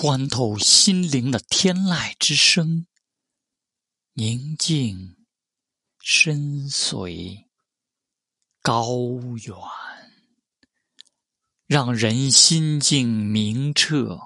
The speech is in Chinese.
穿透心灵的天籁之声宁静深邃高远让人心境明澈